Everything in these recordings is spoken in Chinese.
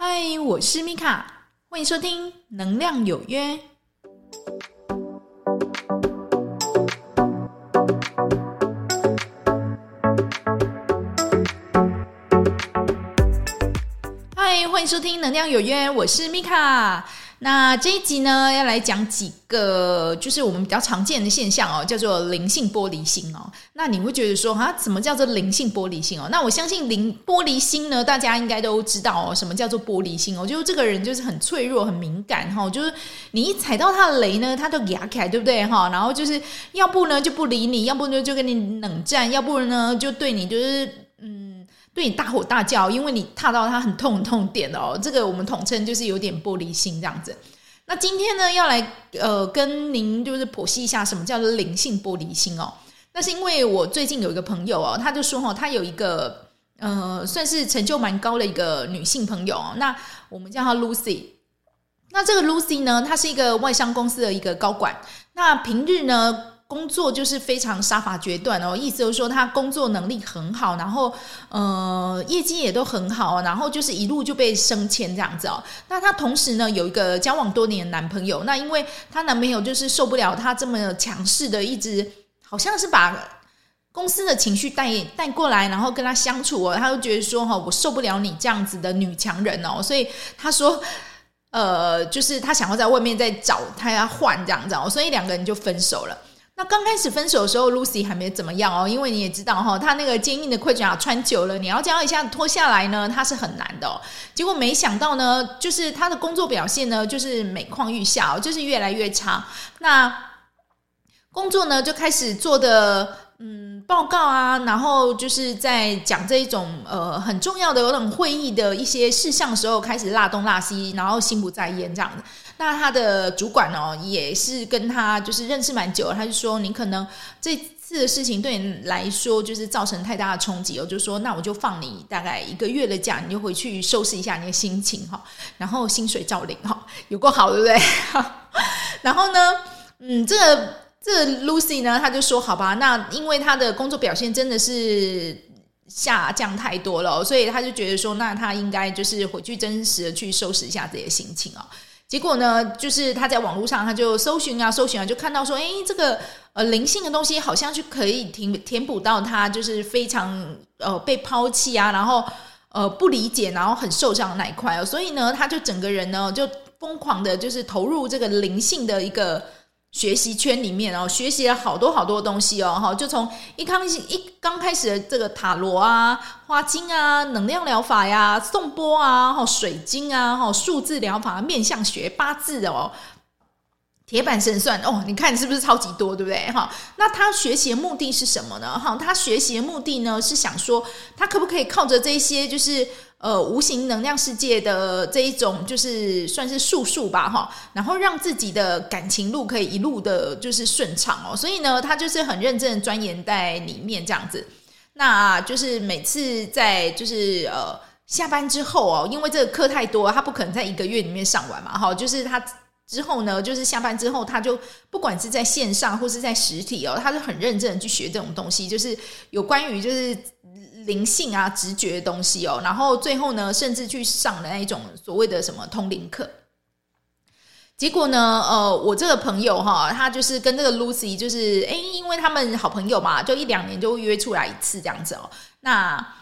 嗨，我是米卡，欢迎收听《能量有约》。嗨，欢迎收听《能量有约》，我是米卡。那这一集呢，要来讲几个，就是我们比较常见的现象哦，叫做灵性玻璃心哦。那你会觉得说，哈，什么叫做灵性玻璃心哦？那我相信灵玻璃心呢，大家应该都知道哦，什么叫做玻璃心哦？就是这个人就是很脆弱、很敏感哈，就是你一踩到他的雷呢，他都哑开，对不对哈？然后就是要不呢就不理你，要不呢就跟你冷战，要不呢就对你就是嗯。对你大吼大叫，因为你踏到他很痛很痛点哦，这个我们统称就是有点玻璃心这样子。那今天呢，要来呃跟您就是剖析一下什么叫做灵性玻璃心哦。那是因为我最近有一个朋友哦，他就说哈，他有一个呃算是成就蛮高的一个女性朋友哦，那我们叫她 Lucy。那这个 Lucy 呢，她是一个外商公司的一个高管，那平日呢，工作就是非常杀伐决断哦，意思就是说他工作能力很好，然后呃业绩也都很好，然后就是一路就被升迁这样子哦。那他同时呢有一个交往多年的男朋友，那因为他男朋友就是受不了他这么强势的，一直好像是把公司的情绪带带过来，然后跟他相处哦，他就觉得说哈，我受不了你这样子的女强人哦，所以他说呃就是他想要在外面再找他要换这样子哦，所以两个人就分手了。那刚开始分手的时候，Lucy 还没怎么样哦，因为你也知道哈，她那个坚硬的盔甲穿久了，你要这样一下子脱下来呢，她是很难的哦。结果没想到呢，就是她的工作表现呢，就是每况愈下，就是越来越差。那工作呢，就开始做的嗯报告啊，然后就是在讲这一种呃很重要的那种会议的一些事项的时候，开始落东落西，然后心不在焉这样子。那他的主管哦，也是跟他就是认识蛮久，他就说，你可能这次的事情对你来说就是造成太大的冲击哦，就说那我就放你大概一个月的假，你就回去收拾一下你的心情哈，然后薪水照领哈，有够好对不对？然后呢，嗯，这个这 Lucy 呢，他就说好吧，那因为他的工作表现真的是下降太多了，所以他就觉得说，那他应该就是回去真实的去收拾一下自己的心情哦。结果呢，就是他在网络上，他就搜寻啊，搜寻啊，就看到说，哎，这个呃灵性的东西好像就可以填填补到他就是非常呃被抛弃啊，然后呃不理解，然后很受伤的那一块哦，所以呢，他就整个人呢就疯狂的，就是投入这个灵性的一个。学习圈里面哦，学习了好多好多东西哦，哈，就从一开始一刚开始的这个塔罗啊、花精啊、能量疗法呀、颂钵啊、哈水晶啊、哈数字疗法、面相学、八字哦、铁板神算哦，你看是不是超级多，对不对？哈，那他学习的目的是什么呢？哈，他学习的目的呢是想说，他可不可以靠着这些就是。呃，无形能量世界的这一种，就是算是术数吧，哈，然后让自己的感情路可以一路的，就是顺畅哦。所以呢，他就是很认真的钻研在里面这样子。那就是每次在就是呃下班之后哦，因为这个课太多，他不可能在一个月里面上完嘛，哈。就是他之后呢，就是下班之后，他就不管是在线上或是在实体哦，他就很认真的去学这种东西，就是有关于就是。灵性啊，直觉的东西哦，然后最后呢，甚至去上了那一种所谓的什么通灵课。结果呢，呃，我这个朋友哈，他就是跟这个 Lucy，就是诶，因为他们好朋友嘛，就一两年就约出来一次这样子哦。那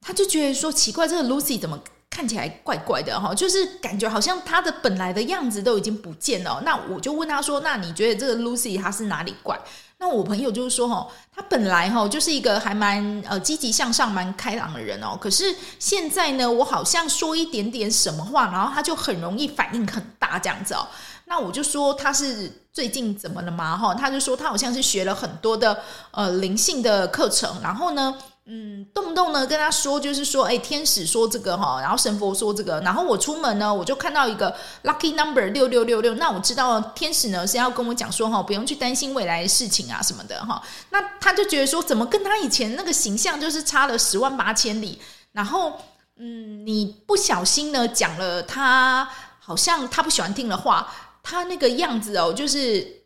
他就觉得说奇怪，这个 Lucy 怎么看起来怪怪的哈？就是感觉好像他的本来的样子都已经不见了。那我就问他说：“那你觉得这个 Lucy 他是哪里怪？”那我朋友就是说，哈，他本来哈就是一个还蛮呃积极向上、蛮开朗的人哦。可是现在呢，我好像说一点点什么话，然后他就很容易反应很大这样子哦。那我就说他是最近怎么了嘛？哈，他就说他好像是学了很多的呃灵性的课程，然后呢。嗯，动不动呢跟他说，就是说，哎，天使说这个哈，然后神佛说这个，然后我出门呢，我就看到一个 lucky number 六六六六，那我知道天使呢是要跟我讲说哈，不用去担心未来的事情啊什么的哈。那他就觉得说，怎么跟他以前那个形象就是差了十万八千里？然后，嗯，你不小心呢讲了他好像他不喜欢听的话，他那个样子哦，就是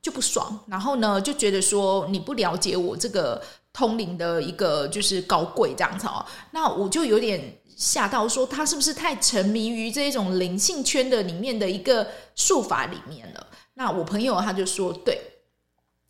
就不爽，然后呢就觉得说你不了解我这个。通灵的一个就是高贵这样子哦，那我就有点吓到，说他是不是太沉迷于这种灵性圈的里面的一个术法里面了？那我朋友他就说，对。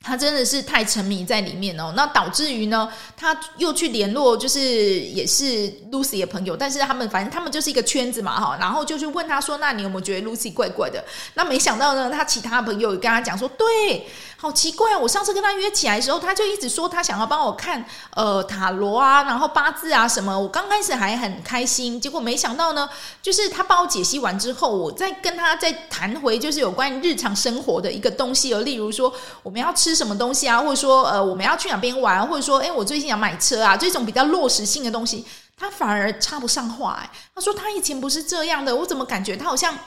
他真的是太沉迷在里面哦，那导致于呢，他又去联络，就是也是 Lucy 的朋友，但是他们反正他们就是一个圈子嘛哈，然后就去问他说：“那你有没有觉得 Lucy 怪怪的？”那没想到呢，他其他朋友跟他讲说：“对。”好奇怪，我上次跟他约起来的时候，他就一直说他想要帮我看呃塔罗啊，然后八字啊什么。我刚开始还很开心，结果没想到呢，就是他帮我解析完之后，我再跟他再谈回就是有关日常生活的一个东西，例如说我们要吃什么东西啊，或者说呃我们要去哪边玩，或者说诶我最近想买车啊，这种比较落实性的东西，他反而插不上话。哎，他说他以前不是这样的，我怎么感觉他好像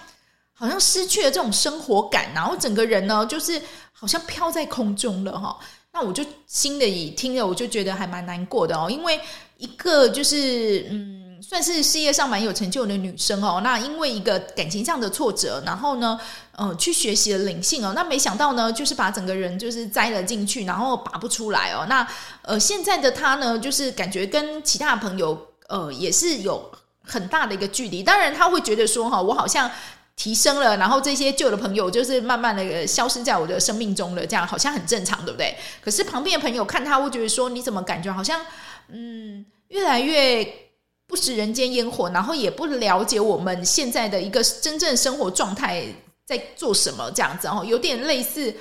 好像失去了这种生活感，然后整个人呢就是。好像飘在空中了哈，那我就心里听了，我就觉得还蛮难过的哦。因为一个就是嗯，算是事业上蛮有成就的女生哦，那因为一个感情上的挫折，然后呢，呃，去学习了灵性哦，那没想到呢，就是把整个人就是栽了进去，然后拔不出来哦。那呃，现在的她呢，就是感觉跟其他朋友呃也是有很大的一个距离。当然，她会觉得说哈，我好像。提升了，然后这些旧的朋友就是慢慢的消失在我的生命中了，这样好像很正常，对不对？可是旁边的朋友看他会觉得说，你怎么感觉好像嗯越来越不食人间烟火，然后也不了解我们现在的一个真正生活状态在做什么这样子哦，有点类似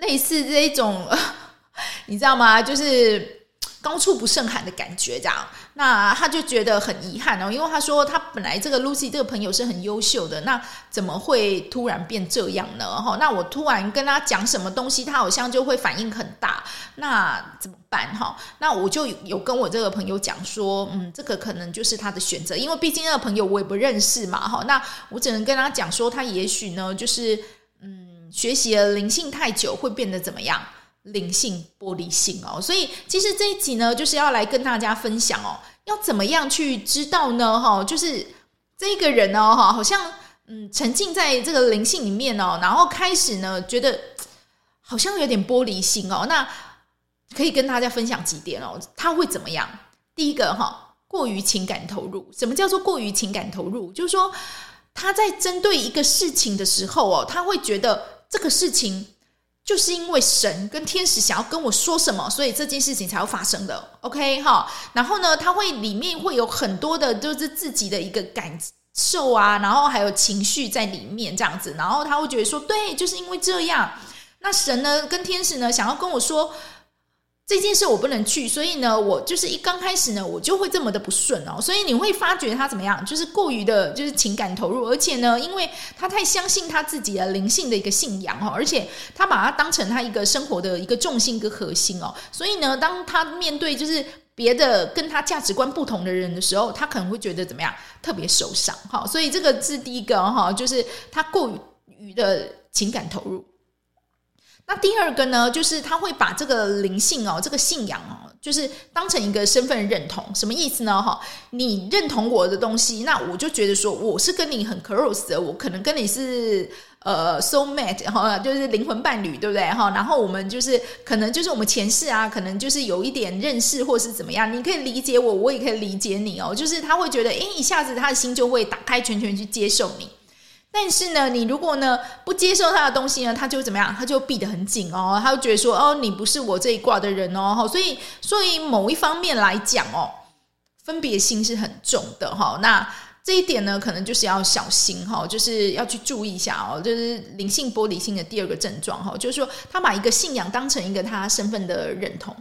类似这一种，你知道吗？就是。高处不胜寒的感觉，这样，那他就觉得很遗憾哦，因为他说他本来这个 Lucy 这个朋友是很优秀的，那怎么会突然变这样呢？哈，那我突然跟他讲什么东西，他好像就会反应很大，那怎么办？哈，那我就有跟我这个朋友讲说，嗯，这个可能就是他的选择，因为毕竟那个朋友我也不认识嘛，哈，那我只能跟他讲说，他也许呢，就是嗯，学习了灵性太久，会变得怎么样？灵性玻璃心哦，所以其实这一集呢，就是要来跟大家分享哦，要怎么样去知道呢？哈，就是这个人呢，哈，好像嗯，沉浸在这个灵性里面哦，然后开始呢，觉得好像有点玻璃心哦。那可以跟大家分享几点哦，他会怎么样？第一个哈，过于情感投入。什么叫做过于情感投入？就是说他在针对一个事情的时候哦，他会觉得这个事情。就是因为神跟天使想要跟我说什么，所以这件事情才会发生的。OK 哈，然后呢，他会里面会有很多的，就是自己的一个感受啊，然后还有情绪在里面这样子，然后他会觉得说，对，就是因为这样，那神呢跟天使呢想要跟我说。这件事我不能去，所以呢，我就是一刚开始呢，我就会这么的不顺哦。所以你会发觉他怎么样，就是过于的，就是情感投入，而且呢，因为他太相信他自己的灵性的一个信仰哦，而且他把它当成他一个生活的一个重心跟核心哦。所以呢，当他面对就是别的跟他价值观不同的人的时候，他可能会觉得怎么样，特别受伤哈。所以这个是第一个哈，就是他过于的情感投入。那第二个呢，就是他会把这个灵性哦，这个信仰哦，就是当成一个身份认同，什么意思呢？哈，你认同我的东西，那我就觉得说我是跟你很 close 的，我可能跟你是呃 so mate 哈，就是灵魂伴侣，对不对？哈，然后我们就是可能就是我们前世啊，可能就是有一点认识或是怎么样，你可以理解我，我也可以理解你哦，就是他会觉得，诶，一下子他的心就会打开，全全去接受你。但是呢，你如果呢不接受他的东西呢，他就怎么样？他就闭得很紧哦，他就觉得说哦，你不是我这一挂的人哦，所以所以某一方面来讲哦，分别心是很重的哈。那这一点呢，可能就是要小心哈，就是要去注意一下哦，就是灵性玻璃心的第二个症状哈，就是说他把一个信仰当成一个他身份的认同。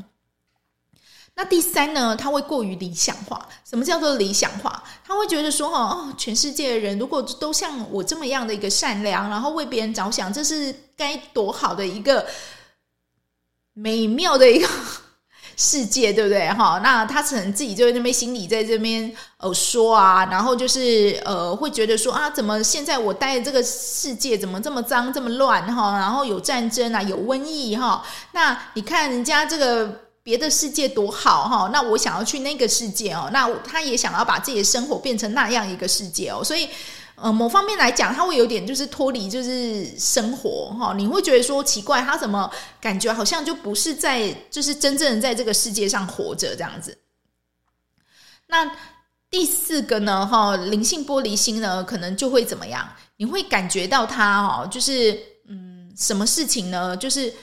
那第三呢，他会过于理想化。什么叫做理想化？他会觉得说，哦，全世界的人如果都像我这么样的一个善良，然后为别人着想，这是该多好的一个美妙的一个 世界，对不对？哈，那他可能自己就在那边心里在这边呃说啊，然后就是呃会觉得说啊，怎么现在我待的这个世界怎么这么脏这么乱哈？然后有战争啊，有瘟疫哈。那你看人家这个。别的世界多好哈，那我想要去那个世界哦，那他也想要把自己的生活变成那样一个世界哦，所以呃，某方面来讲，他会有点就是脱离就是生活哈，你会觉得说奇怪，他怎么感觉好像就不是在就是真正的在这个世界上活着这样子？那第四个呢，哈，灵性玻璃心呢，可能就会怎么样？你会感觉到他哦，就是嗯，什么事情呢？就是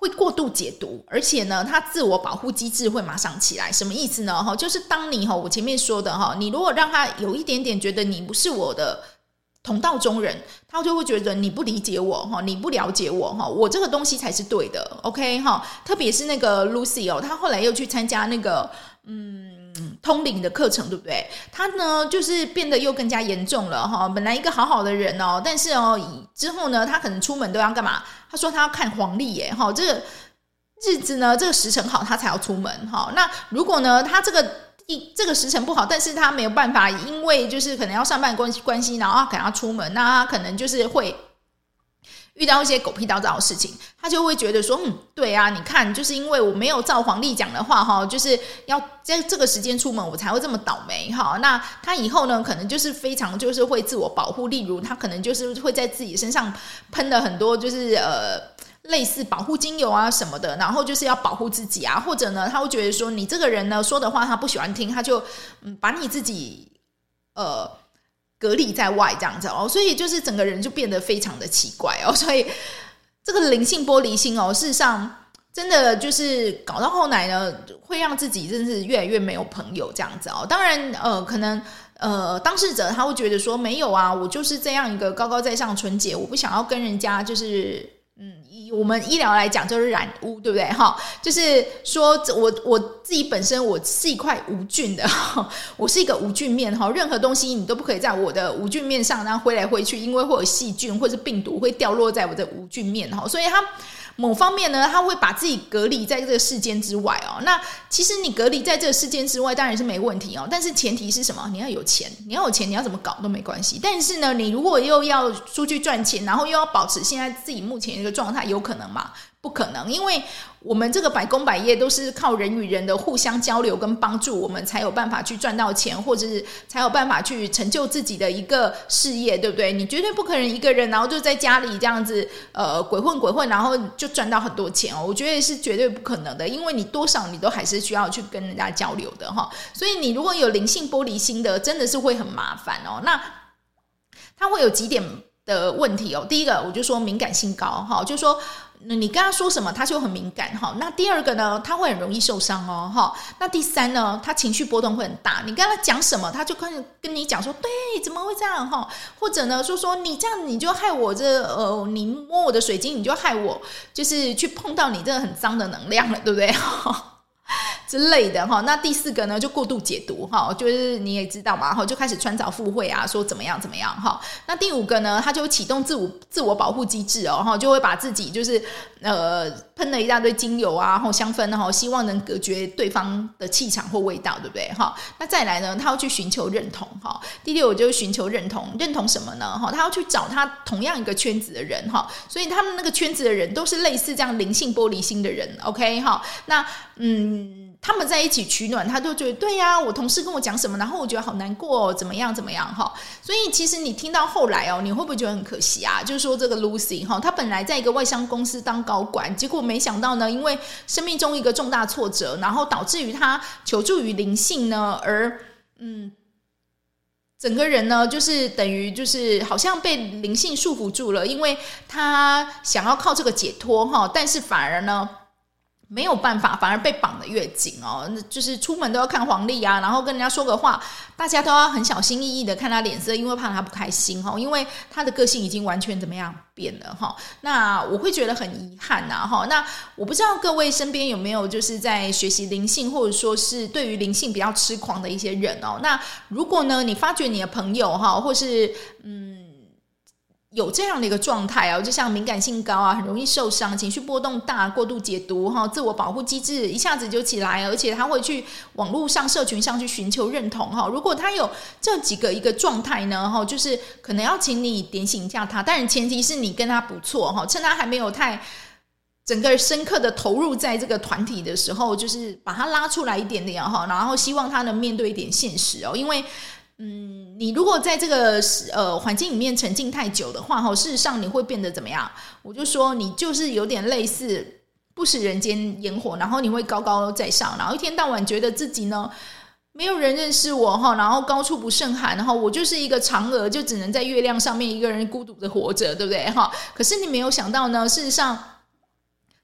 会过度解读，而且呢，他自我保护机制会马上起来。什么意思呢？哈，就是当你哈，我前面说的哈，你如果让他有一点点觉得你不是我的。同道中人，他就会觉得你不理解我哈，你不了解我哈，我这个东西才是对的，OK 哈。特别是那个 Lucy 哦，他后来又去参加那个嗯通灵的课程，对不对？他呢就是变得又更加严重了哈。本来一个好好的人哦，但是哦之后呢，他可能出门都要干嘛？他说他要看黄历耶哈，这个日子呢，这个时辰好，他才要出门哈。那如果呢，他这个。一这个时辰不好，但是他没有办法，因为就是可能要上班关关系，然后他可能要出门，那他可能就是会遇到一些狗屁倒灶的事情，他就会觉得说，嗯，对啊，你看，就是因为我没有照黄历讲的话，哈，就是要在这个时间出门，我才会这么倒霉，哈，那他以后呢，可能就是非常就是会自我保护，例如他可能就是会在自己身上喷了很多，就是呃。类似保护精油啊什么的，然后就是要保护自己啊，或者呢，他会觉得说你这个人呢说的话他不喜欢听，他就嗯把你自己呃隔离在外这样子哦，所以就是整个人就变得非常的奇怪哦，所以这个灵性玻璃心哦，事实上真的就是搞到后来呢，会让自己真是越来越没有朋友这样子哦。当然呃，可能呃当事者他会觉得说没有啊，我就是这样一个高高在上纯洁，我不想要跟人家就是。我们医疗来讲，就是染污，对不对？哈，就是说我我自己本身我是一块无菌的，我是一个无菌面哈，任何东西你都不可以在我的无菌面上，然后挥来挥去，因为会有细菌或者病毒会掉落在我的无菌面哈，所以它。某方面呢，他会把自己隔离在这个世间之外哦。那其实你隔离在这个世间之外，当然是没问题哦。但是前提是什么？你要有钱，你要有钱，你要怎么搞都没关系。但是呢，你如果又要出去赚钱，然后又要保持现在自己目前一个状态，有不可能吗？不可能，因为我们这个百工百业都是靠人与人的互相交流跟帮助，我们才有办法去赚到钱，或者是才有办法去成就自己的一个事业，对不对？你绝对不可能一个人，然后就在家里这样子，呃，鬼混鬼混，然后就赚到很多钱哦。我觉得是绝对不可能的，因为你多少你都还是需要去跟人家交流的哈。所以你如果有灵性玻璃心的，真的是会很麻烦哦。那他会有几点的问题哦。第一个，我就说敏感性高哈，就说。那你跟他说什么，他就很敏感哈。那第二个呢，他会很容易受伤哦哈。那第三呢，他情绪波动会很大。你跟他讲什么，他就跟跟你讲说，对，怎么会这样哈？或者呢，说说你这样你就害我这呃，你摸我的水晶，你就害我就是去碰到你这个很脏的能量了，对不对？之类的哈，那第四个呢，就过度解读哈，就是你也知道嘛哈，就开始穿凿附会啊，说怎么样怎么样哈。那第五个呢，他就启动自我自我保护机制哦哈，就会把自己就是呃喷了一大堆精油啊，然后香氛哈，希望能隔绝对方的气场或味道，对不对哈？那再来呢，他要去寻求认同哈。第六，我就寻求认同，认同什么呢哈？他要去找他同样一个圈子的人哈，所以他们那个圈子的人都是类似这样灵性玻璃心的人，OK 哈？那嗯。他们在一起取暖，他就觉得对呀、我同事跟我讲什么，然后我觉得好难过，怎么样怎么样哈。所以其实你听到后来哦，你会不会觉得很可惜啊？就是说这个 Lucy 哈，她本来在一个外商公司当高管，结果没想到呢，因为生命中一个重大挫折，然后导致于她求助于灵性呢，而嗯，整个人呢就是等于就是好像被灵性束缚住了，因为她想要靠这个解脱哈，但是反而呢。没有办法，反而被绑得越紧哦。就是出门都要看黄历啊，然后跟人家说个话，大家都要很小心翼翼的看他脸色，因为怕他不开心哈。因为他的个性已经完全怎么样变了哈。那我会觉得很遗憾呐哈。那我不知道各位身边有没有就是在学习灵性，或者说是对于灵性比较痴狂的一些人哦。那如果呢，你发觉你的朋友哈，或是嗯。有这样的一个状态啊，就像敏感性高啊，很容易受伤，情绪波动大，过度解读哈，自我保护机制一下子就起来，而且他会去网络上、社群上去寻求认同哈。如果他有这几个一个状态呢，哈，就是可能要请你点醒一下他，但是前提是你跟他不错哈，趁他还没有太整个深刻的投入在这个团体的时候，就是把他拉出来一点点哈，然后希望他能面对一点现实哦，因为。嗯，你如果在这个呃环境里面沉浸太久的话，哈，事实上你会变得怎么样？我就说你就是有点类似。不食人间烟火，然后你会高高在上，然后一天到晚觉得自己呢没有人认识我哈，然后高处不胜寒，然后我就是一个嫦娥，就只能在月亮上面一个人孤独的活着，对不对哈？可是你没有想到呢，事实上。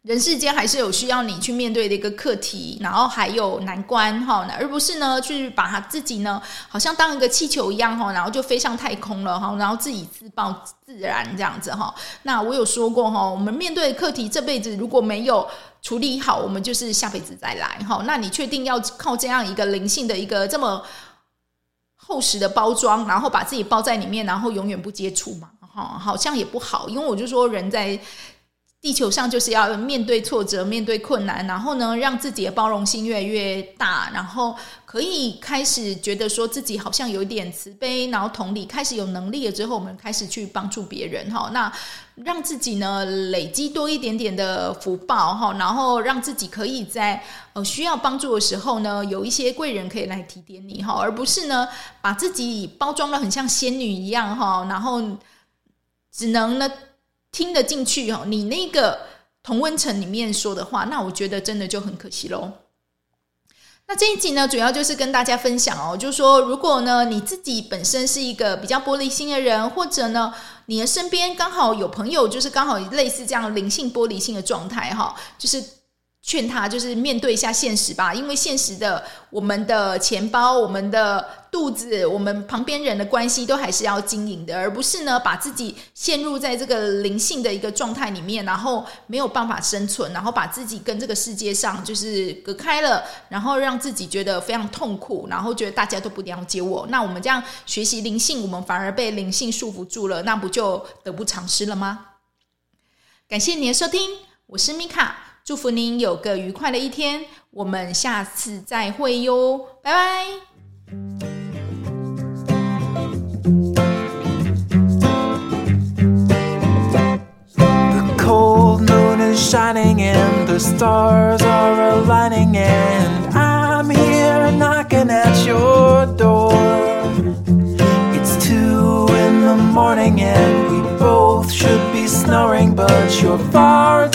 人世间还是有需要你去面对的一个课题，然后还有难关哈，而不是呢去把他自己呢好像当一个气球一样哈，然后就飞上太空了哈，然后自己自暴自然这样子哈。那我有说过哈，我们面对的课题这辈子如果没有处理好，我们就是下辈子再来哈。那你确定要靠这样一个灵性的一个这么厚实的包装，然后把自己包在里面，然后永远不接触吗？哈，好像也不好，因为我就说人在。地球上就是要面对挫折，面对困难，然后呢，让自己的包容心越来越大，然后可以开始觉得说自己好像有一点慈悲，然后同理，开始有能力了之后，我们开始去帮助别人哈。那让自己呢累积多一点点的福报哈，然后让自己可以在呃需要帮助的时候呢，有一些贵人可以来提点你哈，而不是呢把自己包装得很像仙女一样哈，然后只能呢。听得进去哦，你那个同温层里面说的话，那我觉得真的就很可惜喽。那这一集呢，主要就是跟大家分享哦，就是说，如果呢你自己本身是一个比较玻璃心的人，或者呢你的身边刚好有朋友，就是刚好类似这样灵性玻璃心的状态哈，就是。劝他就是面对一下现实吧，因为现实的我们的钱包、我们的肚子、我们旁边人的关系都还是要经营的，而不是呢把自己陷入在这个灵性的一个状态里面，然后没有办法生存，然后把自己跟这个世界上就是隔开了，然后让自己觉得非常痛苦，然后觉得大家都不了解我。那我们这样学习灵性，我们反而被灵性束缚住了，那不就得不偿失了吗？感谢你的收听，我是米卡。祝福您有个愉快的一天，我们下次再会哟，拜拜。The cold moon is shining and the stars are aligning and I'm here knocking at your door. It's two in the morning and we both should be snoring, but you're far too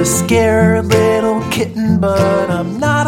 A scared little kitten, but I'm not.